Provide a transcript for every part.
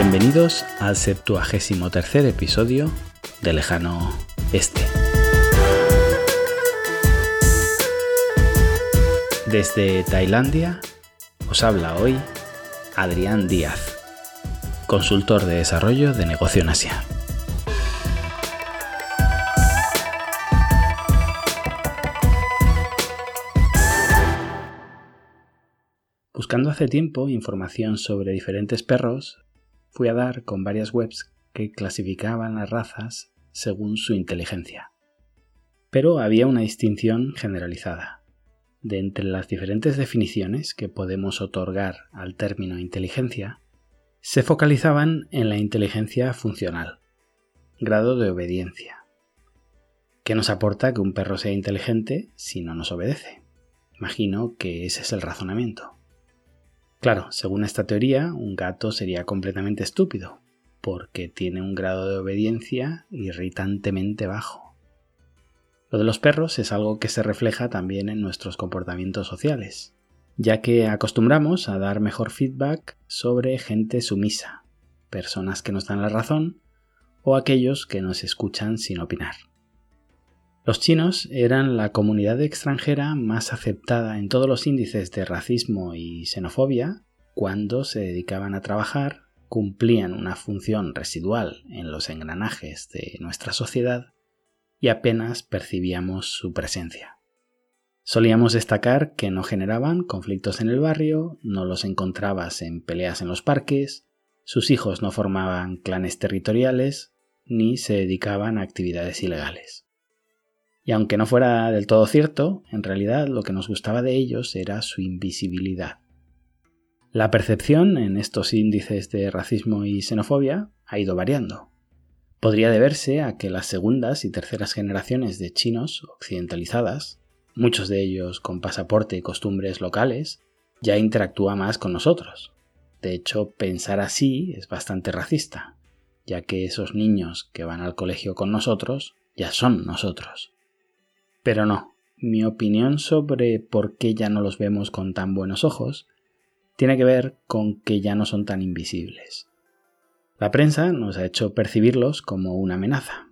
Bienvenidos al 73 episodio de Lejano Este. Desde Tailandia os habla hoy Adrián Díaz, consultor de desarrollo de negocio en Asia. Buscando hace tiempo información sobre diferentes perros, fui a dar con varias webs que clasificaban las razas según su inteligencia. Pero había una distinción generalizada. De entre las diferentes definiciones que podemos otorgar al término inteligencia, se focalizaban en la inteligencia funcional, grado de obediencia. ¿Qué nos aporta que un perro sea inteligente si no nos obedece? Imagino que ese es el razonamiento. Claro, según esta teoría, un gato sería completamente estúpido, porque tiene un grado de obediencia irritantemente bajo. Lo de los perros es algo que se refleja también en nuestros comportamientos sociales, ya que acostumbramos a dar mejor feedback sobre gente sumisa, personas que nos dan la razón o aquellos que nos escuchan sin opinar. Los chinos eran la comunidad extranjera más aceptada en todos los índices de racismo y xenofobia cuando se dedicaban a trabajar, cumplían una función residual en los engranajes de nuestra sociedad y apenas percibíamos su presencia. Solíamos destacar que no generaban conflictos en el barrio, no los encontrabas en peleas en los parques, sus hijos no formaban clanes territoriales, ni se dedicaban a actividades ilegales. Y aunque no fuera del todo cierto, en realidad lo que nos gustaba de ellos era su invisibilidad. La percepción en estos índices de racismo y xenofobia ha ido variando. Podría deberse a que las segundas y terceras generaciones de chinos occidentalizadas, muchos de ellos con pasaporte y costumbres locales, ya interactúa más con nosotros. De hecho, pensar así es bastante racista, ya que esos niños que van al colegio con nosotros ya son nosotros. Pero no, mi opinión sobre por qué ya no los vemos con tan buenos ojos tiene que ver con que ya no son tan invisibles. La prensa nos ha hecho percibirlos como una amenaza.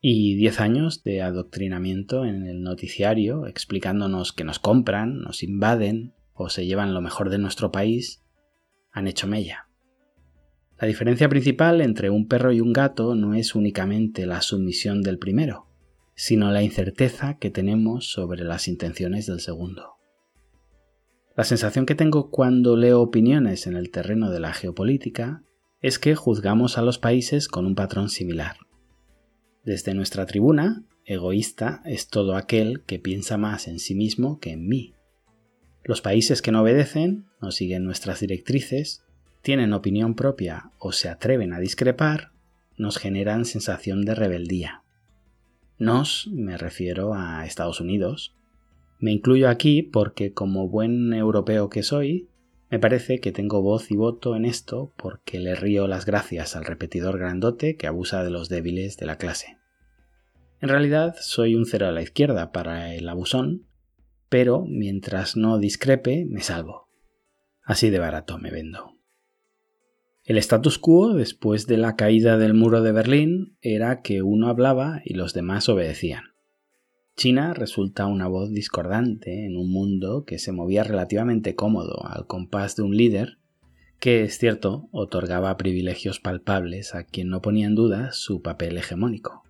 Y diez años de adoctrinamiento en el noticiario explicándonos que nos compran, nos invaden o se llevan lo mejor de nuestro país han hecho mella. La diferencia principal entre un perro y un gato no es únicamente la sumisión del primero, sino la incerteza que tenemos sobre las intenciones del segundo. La sensación que tengo cuando leo opiniones en el terreno de la geopolítica es que juzgamos a los países con un patrón similar. Desde nuestra tribuna, egoísta es todo aquel que piensa más en sí mismo que en mí. Los países que no obedecen, no siguen nuestras directrices, tienen opinión propia o se atreven a discrepar, nos generan sensación de rebeldía. Nos, me refiero a Estados Unidos. Me incluyo aquí porque como buen europeo que soy, me parece que tengo voz y voto en esto porque le río las gracias al repetidor grandote que abusa de los débiles de la clase. En realidad soy un cero a la izquierda para el abusón, pero mientras no discrepe me salvo. Así de barato me vendo. El status quo después de la caída del muro de Berlín era que uno hablaba y los demás obedecían. China resulta una voz discordante en un mundo que se movía relativamente cómodo al compás de un líder que, es cierto, otorgaba privilegios palpables a quien no ponía en duda su papel hegemónico.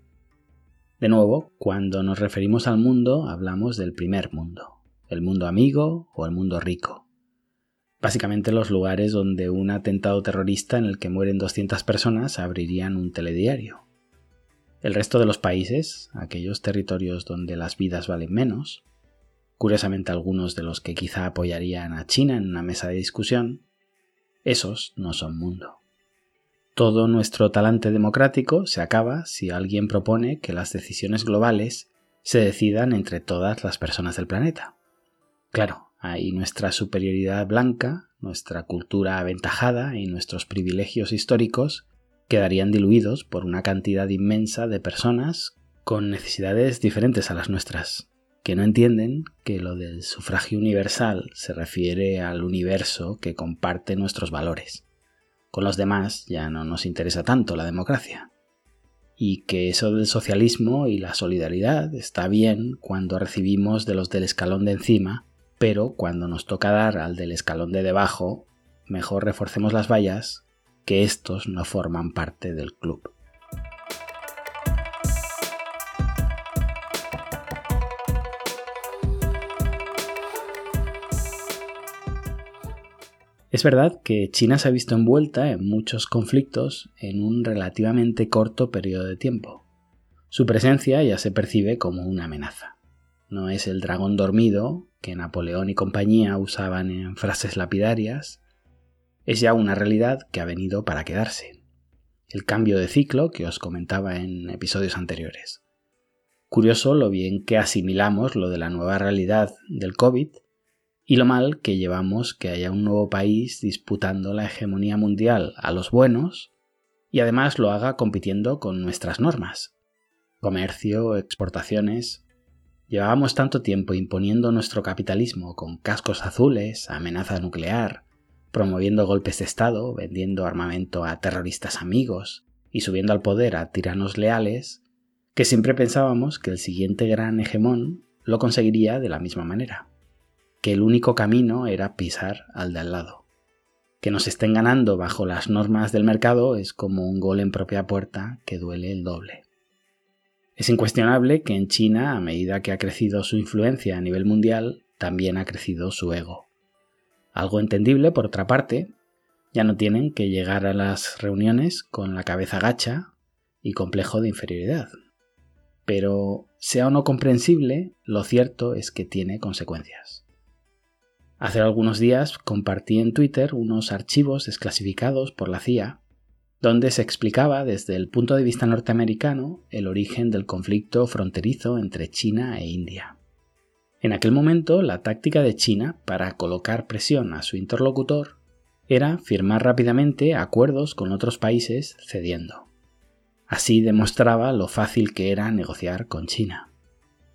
De nuevo, cuando nos referimos al mundo, hablamos del primer mundo, el mundo amigo o el mundo rico básicamente los lugares donde un atentado terrorista en el que mueren 200 personas abrirían un telediario. El resto de los países, aquellos territorios donde las vidas valen menos, curiosamente algunos de los que quizá apoyarían a China en una mesa de discusión, esos no son mundo. Todo nuestro talante democrático se acaba si alguien propone que las decisiones globales se decidan entre todas las personas del planeta. Claro, Ahí nuestra superioridad blanca, nuestra cultura aventajada y nuestros privilegios históricos quedarían diluidos por una cantidad inmensa de personas con necesidades diferentes a las nuestras, que no entienden que lo del sufragio universal se refiere al universo que comparte nuestros valores. Con los demás ya no nos interesa tanto la democracia. Y que eso del socialismo y la solidaridad está bien cuando recibimos de los del escalón de encima, pero cuando nos toca dar al del escalón de debajo, mejor reforcemos las vallas, que estos no forman parte del club. Es verdad que China se ha visto envuelta en muchos conflictos en un relativamente corto periodo de tiempo. Su presencia ya se percibe como una amenaza. No es el dragón dormido que Napoleón y compañía usaban en frases lapidarias, es ya una realidad que ha venido para quedarse. El cambio de ciclo que os comentaba en episodios anteriores. Curioso lo bien que asimilamos lo de la nueva realidad del COVID y lo mal que llevamos que haya un nuevo país disputando la hegemonía mundial a los buenos y además lo haga compitiendo con nuestras normas. Comercio, exportaciones. Llevábamos tanto tiempo imponiendo nuestro capitalismo con cascos azules, amenaza nuclear, promoviendo golpes de Estado, vendiendo armamento a terroristas amigos y subiendo al poder a tiranos leales, que siempre pensábamos que el siguiente gran hegemón lo conseguiría de la misma manera que el único camino era pisar al de al lado. Que nos estén ganando bajo las normas del mercado es como un gol en propia puerta que duele el doble. Es incuestionable que en China, a medida que ha crecido su influencia a nivel mundial, también ha crecido su ego. Algo entendible, por otra parte, ya no tienen que llegar a las reuniones con la cabeza gacha y complejo de inferioridad. Pero, sea o no comprensible, lo cierto es que tiene consecuencias. Hace algunos días compartí en Twitter unos archivos desclasificados por la CIA donde se explicaba desde el punto de vista norteamericano el origen del conflicto fronterizo entre China e India. En aquel momento, la táctica de China para colocar presión a su interlocutor era firmar rápidamente acuerdos con otros países cediendo. Así demostraba lo fácil que era negociar con China.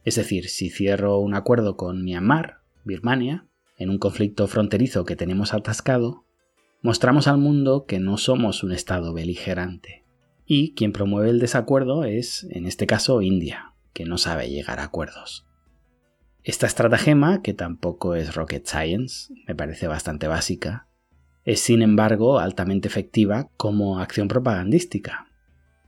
Es decir, si cierro un acuerdo con Myanmar, Birmania, en un conflicto fronterizo que tenemos atascado, mostramos al mundo que no somos un Estado beligerante. Y quien promueve el desacuerdo es, en este caso, India, que no sabe llegar a acuerdos. Esta estratagema, que tampoco es rocket science, me parece bastante básica, es sin embargo altamente efectiva como acción propagandística,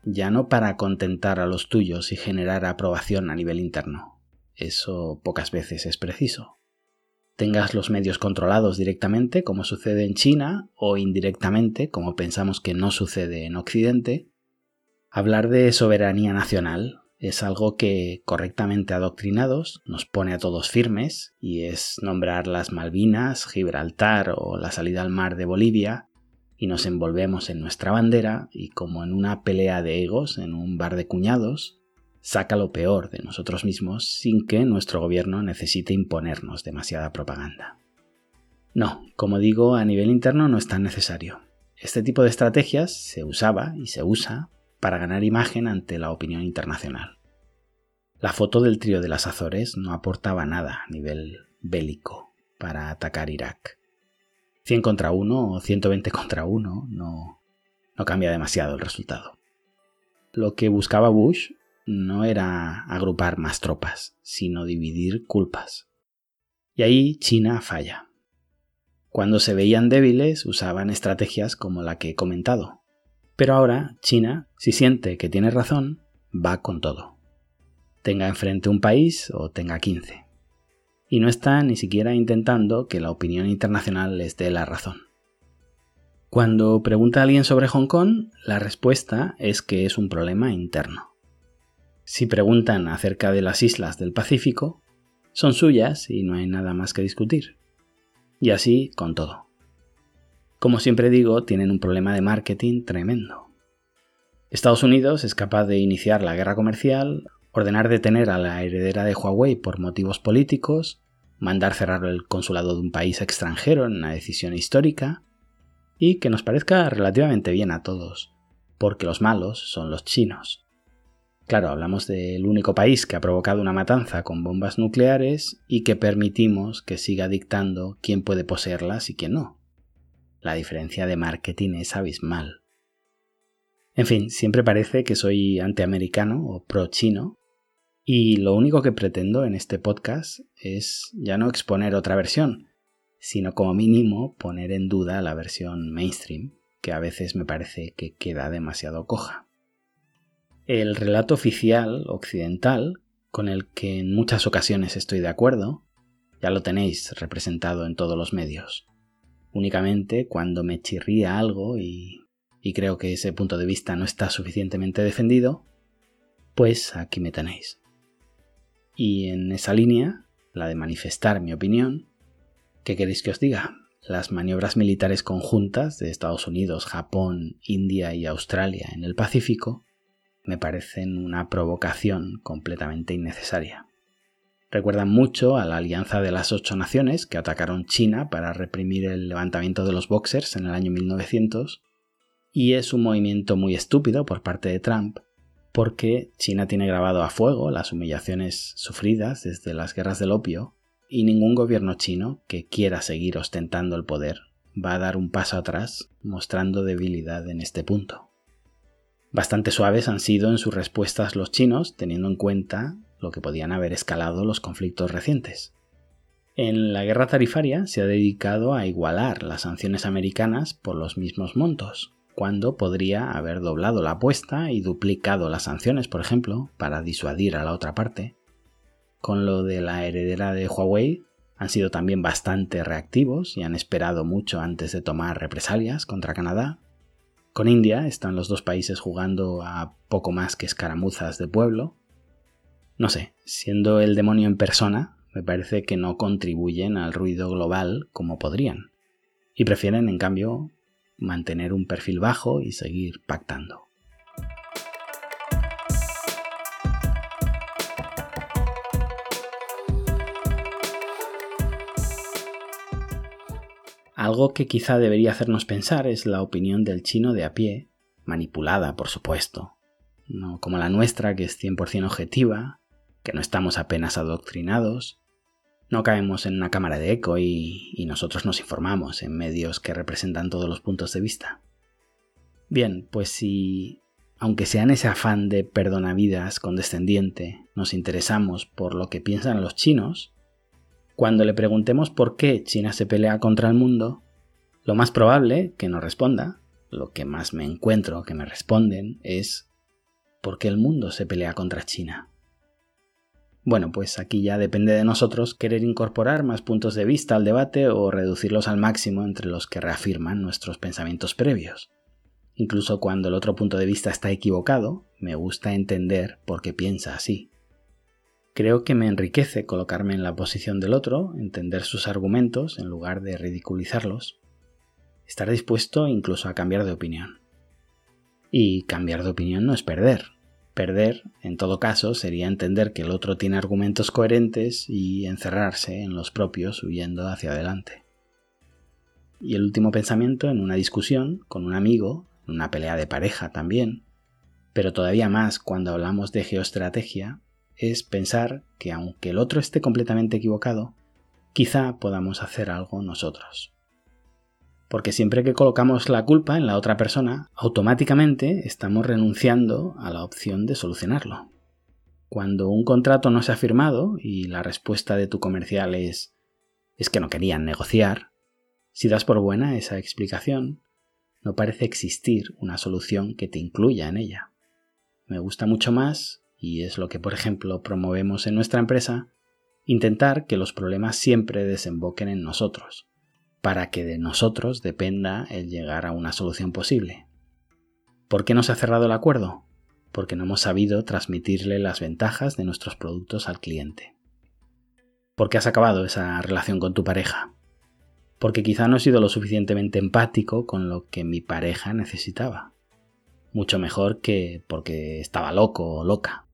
ya no para contentar a los tuyos y generar aprobación a nivel interno. Eso pocas veces es preciso tengas los medios controlados directamente, como sucede en China, o indirectamente, como pensamos que no sucede en Occidente, hablar de soberanía nacional es algo que, correctamente adoctrinados, nos pone a todos firmes, y es nombrar las Malvinas, Gibraltar o la salida al mar de Bolivia, y nos envolvemos en nuestra bandera, y como en una pelea de egos en un bar de cuñados, saca lo peor de nosotros mismos sin que nuestro gobierno necesite imponernos demasiada propaganda. No, como digo, a nivel interno no es tan necesario. Este tipo de estrategias se usaba y se usa para ganar imagen ante la opinión internacional. La foto del trío de las Azores no aportaba nada a nivel bélico para atacar Irak. 100 contra 1 o 120 contra 1 no, no cambia demasiado el resultado. Lo que buscaba Bush no era agrupar más tropas, sino dividir culpas. Y ahí China falla. Cuando se veían débiles usaban estrategias como la que he comentado. Pero ahora China, si siente que tiene razón, va con todo. Tenga enfrente un país o tenga 15. Y no está ni siquiera intentando que la opinión internacional les dé la razón. Cuando pregunta a alguien sobre Hong Kong, la respuesta es que es un problema interno. Si preguntan acerca de las islas del Pacífico, son suyas y no hay nada más que discutir. Y así con todo. Como siempre digo, tienen un problema de marketing tremendo. Estados Unidos es capaz de iniciar la guerra comercial, ordenar detener a la heredera de Huawei por motivos políticos, mandar cerrar el consulado de un país extranjero en una decisión histórica, y que nos parezca relativamente bien a todos, porque los malos son los chinos. Claro, hablamos del único país que ha provocado una matanza con bombas nucleares y que permitimos que siga dictando quién puede poseerlas y quién no. la diferencia de marketing es abismal. En fin, siempre parece que soy antiamericano o pro-chino, y lo único que pretendo en este podcast es ya no exponer otra versión, sino como mínimo poner en duda la versión mainstream, que a veces me parece que queda demasiado coja. El relato oficial occidental, con el que en muchas ocasiones estoy de acuerdo, ya lo tenéis representado en todos los medios. Únicamente cuando me chirría algo y, y creo que ese punto de vista no está suficientemente defendido, pues aquí me tenéis. Y en esa línea, la de manifestar mi opinión, ¿qué queréis que os diga? Las maniobras militares conjuntas de Estados Unidos, Japón, India y Australia en el Pacífico me parecen una provocación completamente innecesaria. Recuerdan mucho a la Alianza de las Ocho Naciones que atacaron China para reprimir el levantamiento de los Boxers en el año 1900, y es un movimiento muy estúpido por parte de Trump, porque China tiene grabado a fuego las humillaciones sufridas desde las guerras del opio, y ningún gobierno chino que quiera seguir ostentando el poder va a dar un paso atrás mostrando debilidad en este punto. Bastante suaves han sido en sus respuestas los chinos, teniendo en cuenta lo que podían haber escalado los conflictos recientes. En la guerra tarifaria se ha dedicado a igualar las sanciones americanas por los mismos montos, cuando podría haber doblado la apuesta y duplicado las sanciones, por ejemplo, para disuadir a la otra parte. Con lo de la heredera de Huawei, han sido también bastante reactivos y han esperado mucho antes de tomar represalias contra Canadá, con India están los dos países jugando a poco más que escaramuzas de pueblo. No sé, siendo el demonio en persona, me parece que no contribuyen al ruido global como podrían, y prefieren, en cambio, mantener un perfil bajo y seguir pactando. Algo que quizá debería hacernos pensar es la opinión del chino de a pie, manipulada, por supuesto, no como la nuestra que es 100% objetiva, que no estamos apenas adoctrinados, no caemos en una cámara de eco y, y, nosotros nos informamos en medios que representan todos los puntos de vista. Bien, pues si, aunque sea en ese afán de perdonavidas condescendiente, nos interesamos por lo que piensan los chinos, cuando le preguntemos por qué China se pelea contra el mundo, lo más probable que nos responda, lo que más me encuentro que me responden, es ¿por qué el mundo se pelea contra China? Bueno, pues aquí ya depende de nosotros querer incorporar más puntos de vista al debate o reducirlos al máximo entre los que reafirman nuestros pensamientos previos. Incluso cuando el otro punto de vista está equivocado, me gusta entender por qué piensa así. Creo que me enriquece colocarme en la posición del otro, entender sus argumentos en lugar de ridiculizarlos, estar dispuesto incluso a cambiar de opinión. Y cambiar de opinión no es perder. Perder, en todo caso, sería entender que el otro tiene argumentos coherentes y encerrarse en los propios huyendo hacia adelante. Y el último pensamiento en una discusión con un amigo, en una pelea de pareja también, pero todavía más cuando hablamos de geoestrategia, es pensar que aunque el otro esté completamente equivocado, quizá podamos hacer algo nosotros. Porque siempre que colocamos la culpa en la otra persona, automáticamente estamos renunciando a la opción de solucionarlo. Cuando un contrato no se ha firmado y la respuesta de tu comercial es es que no querían negociar, si das por buena esa explicación, no parece existir una solución que te incluya en ella. Me gusta mucho más y es lo que por ejemplo promovemos en nuestra empresa, intentar que los problemas siempre desemboquen en nosotros, para que de nosotros dependa el llegar a una solución posible. ¿Por qué no se ha cerrado el acuerdo? Porque no hemos sabido transmitirle las ventajas de nuestros productos al cliente. ¿Por qué has acabado esa relación con tu pareja? Porque quizá no he sido lo suficientemente empático con lo que mi pareja necesitaba. Mucho mejor que porque estaba loco o loca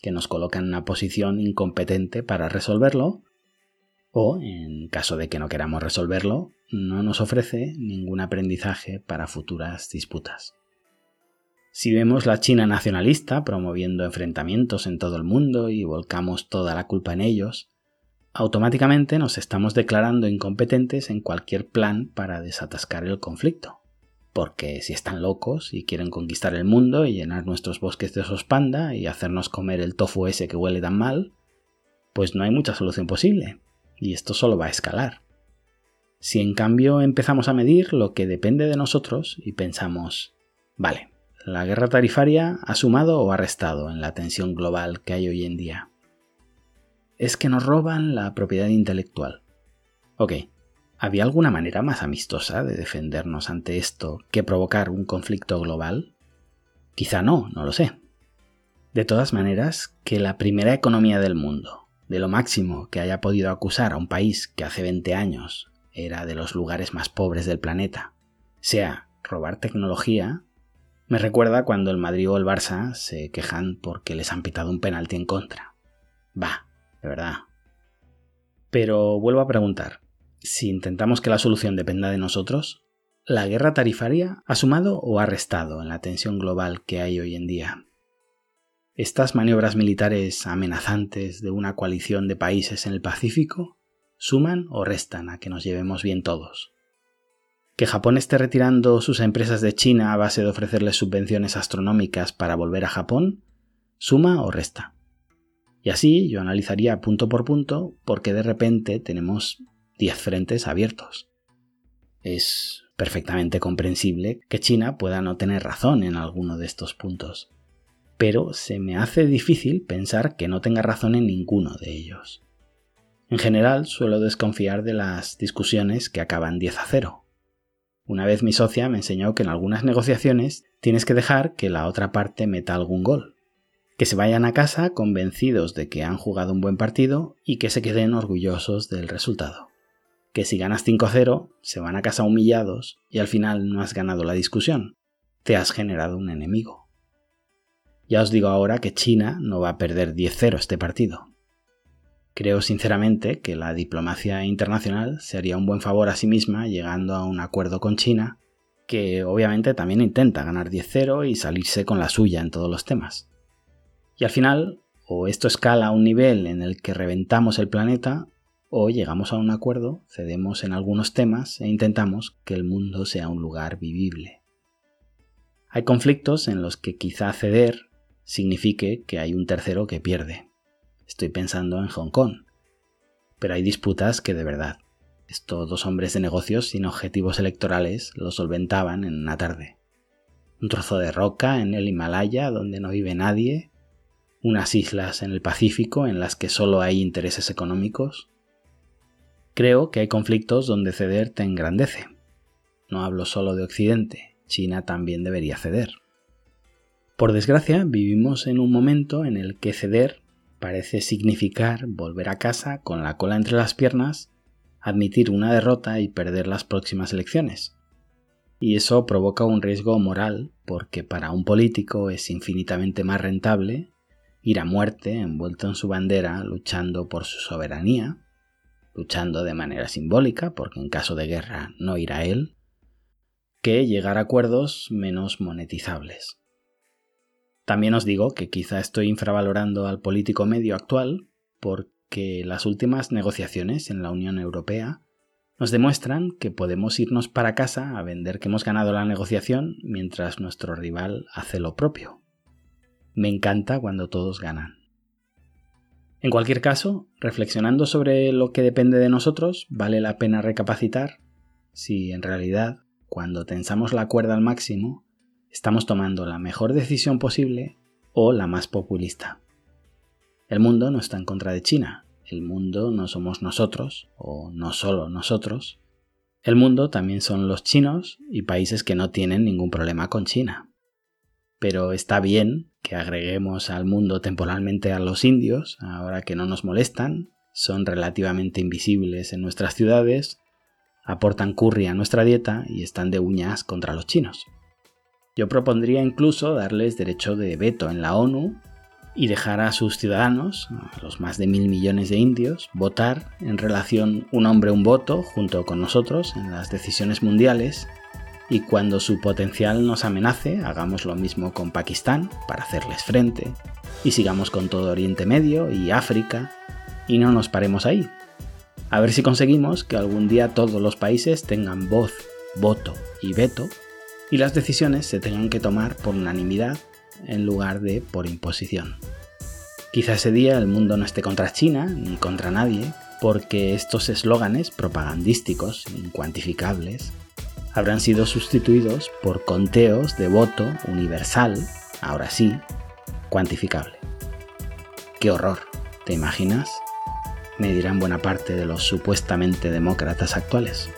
que nos coloca en una posición incompetente para resolverlo o, en caso de que no queramos resolverlo, no nos ofrece ningún aprendizaje para futuras disputas. Si vemos la China nacionalista promoviendo enfrentamientos en todo el mundo y volcamos toda la culpa en ellos, automáticamente nos estamos declarando incompetentes en cualquier plan para desatascar el conflicto. Porque si están locos y quieren conquistar el mundo y llenar nuestros bosques de osos panda y hacernos comer el tofu ese que huele tan mal, pues no hay mucha solución posible. Y esto solo va a escalar. Si en cambio empezamos a medir lo que depende de nosotros y pensamos, vale, la guerra tarifaria ha sumado o ha restado en la tensión global que hay hoy en día. Es que nos roban la propiedad intelectual. Ok, ¿había alguna manera más amistosa de defendernos ante esto que provocar un conflicto global? Quizá no, no lo sé. De todas maneras, que la primera economía del mundo, de lo máximo que haya podido acusar a un país que hace 20 años era de los lugares más pobres del planeta, sea robar tecnología, me recuerda cuando el Madrid o el Barça se quejan porque les han pitado un penalti en contra. Va, de verdad. Pero vuelvo a preguntar, si intentamos que la solución dependa de nosotros, ¿la guerra tarifaria ha sumado o ha restado en la tensión global que hay hoy en día? ¿Estas maniobras militares amenazantes de una coalición de países en el Pacífico suman o restan a que nos llevemos bien todos? que Japón esté retirando sus empresas de China a base de ofrecerles subvenciones astronómicas para volver a Japón, suma o resta. Y así yo analizaría punto por punto por qué de repente tenemos 10 frentes abiertos. Es perfectamente comprensible que China pueda no tener razón en alguno de estos puntos, pero se me hace difícil pensar que no tenga razón en ninguno de ellos. En general suelo desconfiar de las discusiones que acaban 10 a 0, una vez mi socia me enseñó que en algunas negociaciones tienes que dejar que la otra parte meta algún gol. Que se vayan a casa convencidos de que han jugado un buen partido y que se queden orgullosos del resultado. Que si ganas 5-0, se van a casa humillados y al final no has ganado la discusión. Te has generado un enemigo. Ya os digo ahora que China no va a perder 10-0 este partido. Creo sinceramente que la diplomacia internacional se haría un buen favor a sí misma llegando a un acuerdo con China, que obviamente también intenta ganar 10-0 y salirse con la suya en todos los temas. Y al final, o esto escala a un nivel en el que reventamos el planeta, o llegamos a un acuerdo, cedemos en algunos temas e intentamos que el mundo sea un lugar vivible. Hay conflictos en los que quizá ceder signifique que hay un tercero que pierde. Estoy pensando en Hong Kong. Pero hay disputas que de verdad, estos dos hombres de negocios sin objetivos electorales lo solventaban en una tarde. Un trozo de roca en el Himalaya donde no vive nadie, unas islas en el Pacífico en las que solo hay intereses económicos. Creo que hay conflictos donde ceder te engrandece. No hablo solo de Occidente, China también debería ceder. Por desgracia, vivimos en un momento en el que ceder parece significar volver a casa con la cola entre las piernas, admitir una derrota y perder las próximas elecciones. Y eso provoca un riesgo moral porque para un político es infinitamente más rentable ir a muerte envuelto en su bandera luchando por su soberanía, luchando de manera simbólica porque en caso de guerra no irá él, que llegar a acuerdos menos monetizables. También os digo que quizá estoy infravalorando al político medio actual porque las últimas negociaciones en la Unión Europea nos demuestran que podemos irnos para casa a vender que hemos ganado la negociación mientras nuestro rival hace lo propio. Me encanta cuando todos ganan. En cualquier caso, reflexionando sobre lo que depende de nosotros, vale la pena recapacitar si en realidad, cuando tensamos la cuerda al máximo, estamos tomando la mejor decisión posible o la más populista. El mundo no está en contra de China, el mundo no somos nosotros, o no solo nosotros. El mundo también son los chinos y países que no tienen ningún problema con China. Pero está bien que agreguemos al mundo temporalmente a los indios, ahora que no nos molestan, son relativamente invisibles en nuestras ciudades, aportan curry a nuestra dieta y están de uñas contra los chinos. Yo propondría incluso darles derecho de veto en la ONU y dejar a sus ciudadanos, a los más de mil millones de indios, votar en relación un hombre un voto junto con nosotros en las decisiones mundiales y cuando su potencial nos amenace hagamos lo mismo con Pakistán para hacerles frente y sigamos con todo Oriente Medio y África y no nos paremos ahí, A ver si conseguimos que algún día todos los países tengan voz, voto y veto y las decisiones se tengan que tomar por unanimidad en lugar de por imposición. Quizá ese día el mundo no esté contra China ni contra nadie, porque estos eslóganes propagandísticos incuantificables habrán sido sustituidos por conteos de voto universal, ahora sí, cuantificable. ¡Qué horror! ¿Te imaginas? Me dirán buena parte de los supuestamente demócratas actuales.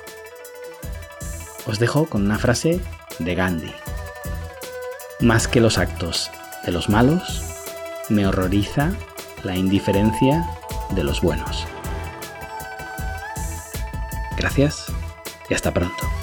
Os dejo con una frase de Gandhi. Más que los actos de los malos, me horroriza la indiferencia de los buenos. Gracias y hasta pronto.